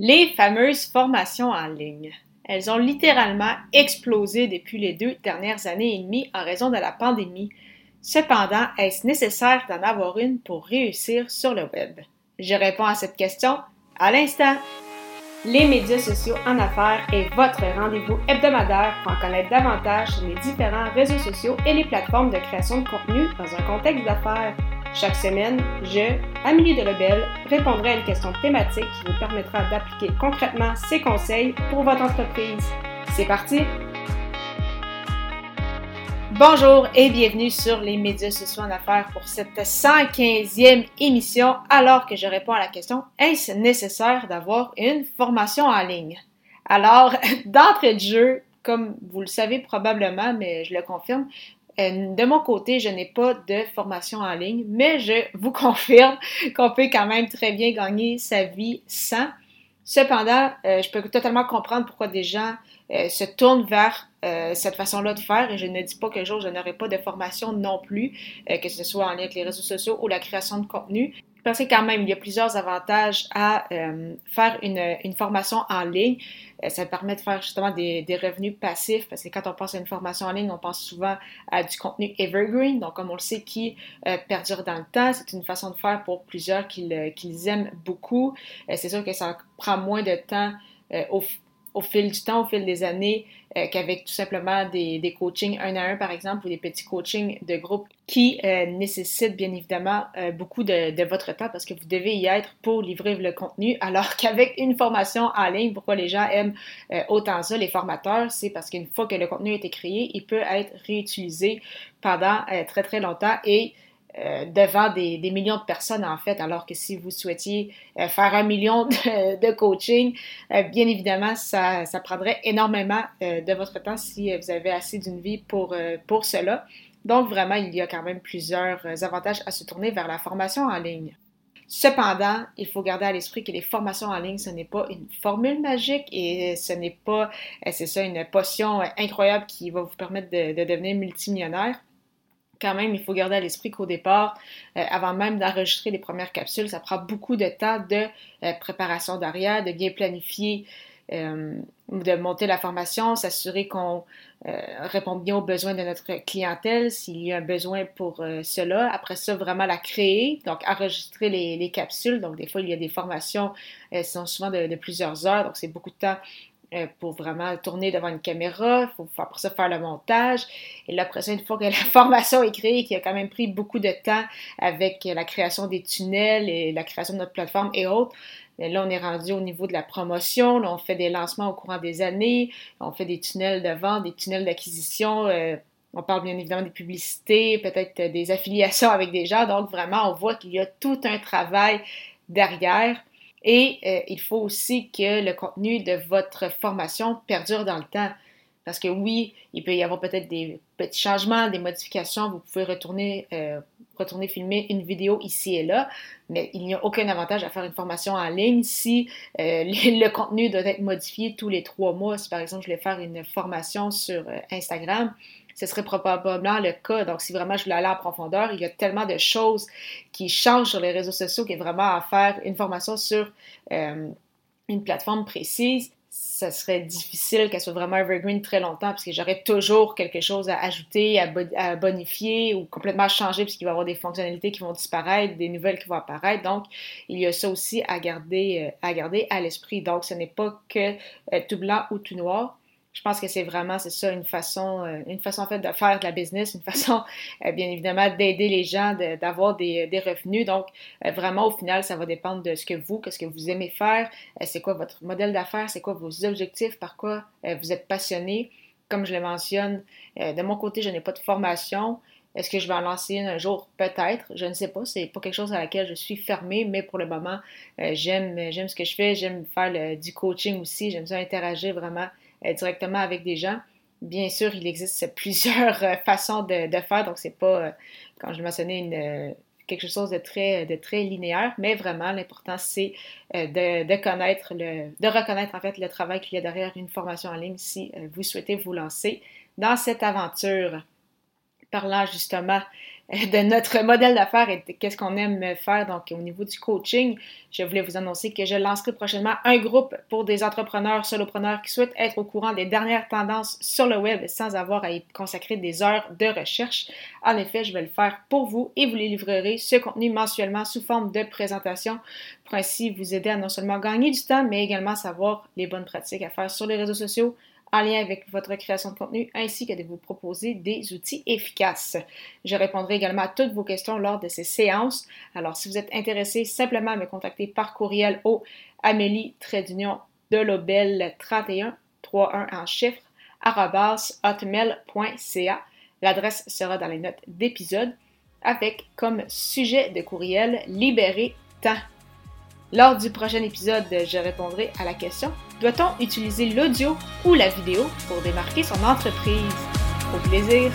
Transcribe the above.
Les fameuses formations en ligne. Elles ont littéralement explosé depuis les deux dernières années et demie en raison de la pandémie. Cependant, est-ce nécessaire d'en avoir une pour réussir sur le web? Je réponds à cette question à l'instant. Les médias sociaux en affaires est votre rendez-vous hebdomadaire pour en connaître davantage sur les différents réseaux sociaux et les plateformes de création de contenu dans un contexte d'affaires. Chaque semaine, je, Amélie Delebel, répondrai à une question thématique qui vous permettra d'appliquer concrètement ces conseils pour votre entreprise. C'est parti! Bonjour et bienvenue sur les médias sociaux en affaires pour cette 115e émission alors que je réponds à la question est-ce nécessaire d'avoir une formation en ligne? Alors, d'entrée de jeu, comme vous le savez probablement, mais je le confirme, de mon côté, je n'ai pas de formation en ligne, mais je vous confirme qu'on peut quand même très bien gagner sa vie sans. Cependant, euh, je peux totalement comprendre pourquoi des gens euh, se tournent vers cette façon-là de faire et je ne dis pas que jour je n'aurai pas de formation non plus, que ce soit en lien avec les réseaux sociaux ou la création de contenu. Parce que quand même, il y a plusieurs avantages à euh, faire une, formation en ligne. Euh, ça permet de faire justement des, revenus passifs parce que quand on pense à une formation en ligne, on pense souvent à du contenu evergreen, donc comme on le sait, qui euh, perdure dans le temps. C'est une façon de faire pour plusieurs qui qu'ils aiment beaucoup. c'est sûr que ça prend moins de temps au, au fil du temps, au fil des années, euh, qu'avec tout simplement des, des, coachings un à un, par exemple, ou des petits coachings de groupe qui euh, nécessitent bien évidemment euh, beaucoup de, de, votre temps parce que vous devez y être pour livrer le contenu, alors qu'avec une formation en ligne, pourquoi les gens aiment autant ça, les formateurs, c'est parce qu'une fois que le contenu a été créé, il peut être réutilisé pendant très très longtemps et euh, devant des, millions de personnes, en fait, alors que si vous souhaitiez euh, faire un million de, coaching, euh, bien évidemment, ça, ça prendrait énormément de votre temps si vous avez assez d'une vie pour, pour cela. Donc, vraiment, il y a quand même plusieurs avantages à se tourner vers la formation en ligne. Cependant, il faut garder à l'esprit que les formations en ligne, ce n'est pas une formule magique et ce n'est pas, c'est ça, une potion incroyable qui va vous permettre de, de devenir multimillionnaire quand même, il faut garder à l'esprit qu'au départ, euh, avant même d'enregistrer les premières capsules, ça prend beaucoup de temps de euh, préparation d'arrière, de bien planifier, euh, de monter la formation, s'assurer qu'on répond bien aux besoins de notre clientèle, s'il y a un besoin pour cela. Après ça, vraiment la créer, donc enregistrer les, capsules. Donc, des fois, il y a des formations qui sont souvent de, plusieurs heures, donc c'est beaucoup de temps euh, pour vraiment tourner devant une caméra, il faut après ça faire le montage. Et là, après ça, une fois que la formation est créée, qui a quand même pris beaucoup de temps avec la création des tunnels et la création de notre plateforme et autres, là, on est rendu au niveau de la promotion. Là, on fait des lancements au courant des années. On fait des tunnels de vente, des tunnels d'acquisition. Euh, on parle bien évidemment des publicités, peut-être des affiliations avec des gens. Donc, vraiment, on voit qu'il y a tout un travail derrière et euh, il faut aussi que le contenu de votre formation perdure dans le temps. Parce que oui, il peut y avoir peut-être des petits changements, des modifications. Vous pouvez retourner, euh, retourner filmer une vidéo ici et là, mais il n'y a aucun avantage à faire une formation en ligne si euh, le, contenu doit être modifié tous les trois mois. Si par exemple je voulais faire une formation sur Instagram, ce serait probablement le cas. Donc, si vraiment je voulais aller en profondeur, il y a tellement de choses qui changent sur les réseaux sociaux qu'il est vraiment à faire une formation sur euh, une plateforme précise. Ça serait difficile qu'elle soit vraiment evergreen très longtemps parce que j'aurais toujours quelque chose à ajouter, à, bonifier ou complètement changer puisqu'il va y avoir des fonctionnalités qui vont disparaître, des nouvelles qui vont apparaître. Donc, il y a ça aussi à garder euh, à, garder à l'esprit. Donc, ce n'est pas que euh, tout blanc ou tout noir je pense que c'est vraiment, c'est ça, une façon, euh, une façon en fait de faire de la business, une façon, euh, bien évidemment, d'aider les gens, d'avoir des, des, revenus. Donc, euh, vraiment, au final, ça va dépendre de ce que vous, qu'est-ce que vous aimez faire, c'est quoi votre modèle d'affaires, c'est quoi vos objectifs, par quoi vous êtes passionné? Comme je le mentionne, de mon côté, je n'ai pas de formation. Est-ce que je vais en lancer un jour? Peut-être. Je ne sais pas. C'est pas quelque chose à laquelle je suis fermée, mais pour le moment, j'aime, j'aime ce que je fais. J'aime faire du coaching aussi. J'aime ça interagir vraiment euh, directement avec des gens. Bien sûr, il existe plusieurs euh, façons de, faire, donc c'est pas, euh, quand je mentionnais, quelque chose de très, linéaire, mais vraiment, l'important, c'est de, connaître, de reconnaître en fait le travail qu'il y a derrière une formation en ligne si vous souhaitez vous lancer dans cette aventure. Parlant justement de notre modèle d'affaires et qu'est-ce qu'on aime faire. Donc, au niveau du coaching, je voulais vous annoncer que je lancerai prochainement un groupe pour des entrepreneurs, solopreneurs qui souhaitent être au courant des dernières tendances sur le web sans avoir à y consacrer des heures de recherche. En effet, je vais le faire pour vous et vous les livrerez ce contenu mensuellement sous forme de présentation pour ainsi vous aider à non seulement gagner du temps, mais également savoir les bonnes pratiques à faire sur les réseaux sociaux, en lien avec votre création de contenu ainsi que de vous proposer des outils efficaces. Je répondrai également à toutes vos questions lors de ces séances. Alors, si vous êtes intéressé, simplement me contacter par courriel au Amélie de Lobel 31 31 en chiffres hotmail.ca. L'adresse sera dans les notes d'épisode avec comme sujet de courriel libérer temps. Lors du prochain épisode, je répondrai à la question doit-on utiliser l'audio ou la vidéo pour démarquer son entreprise? Au plaisir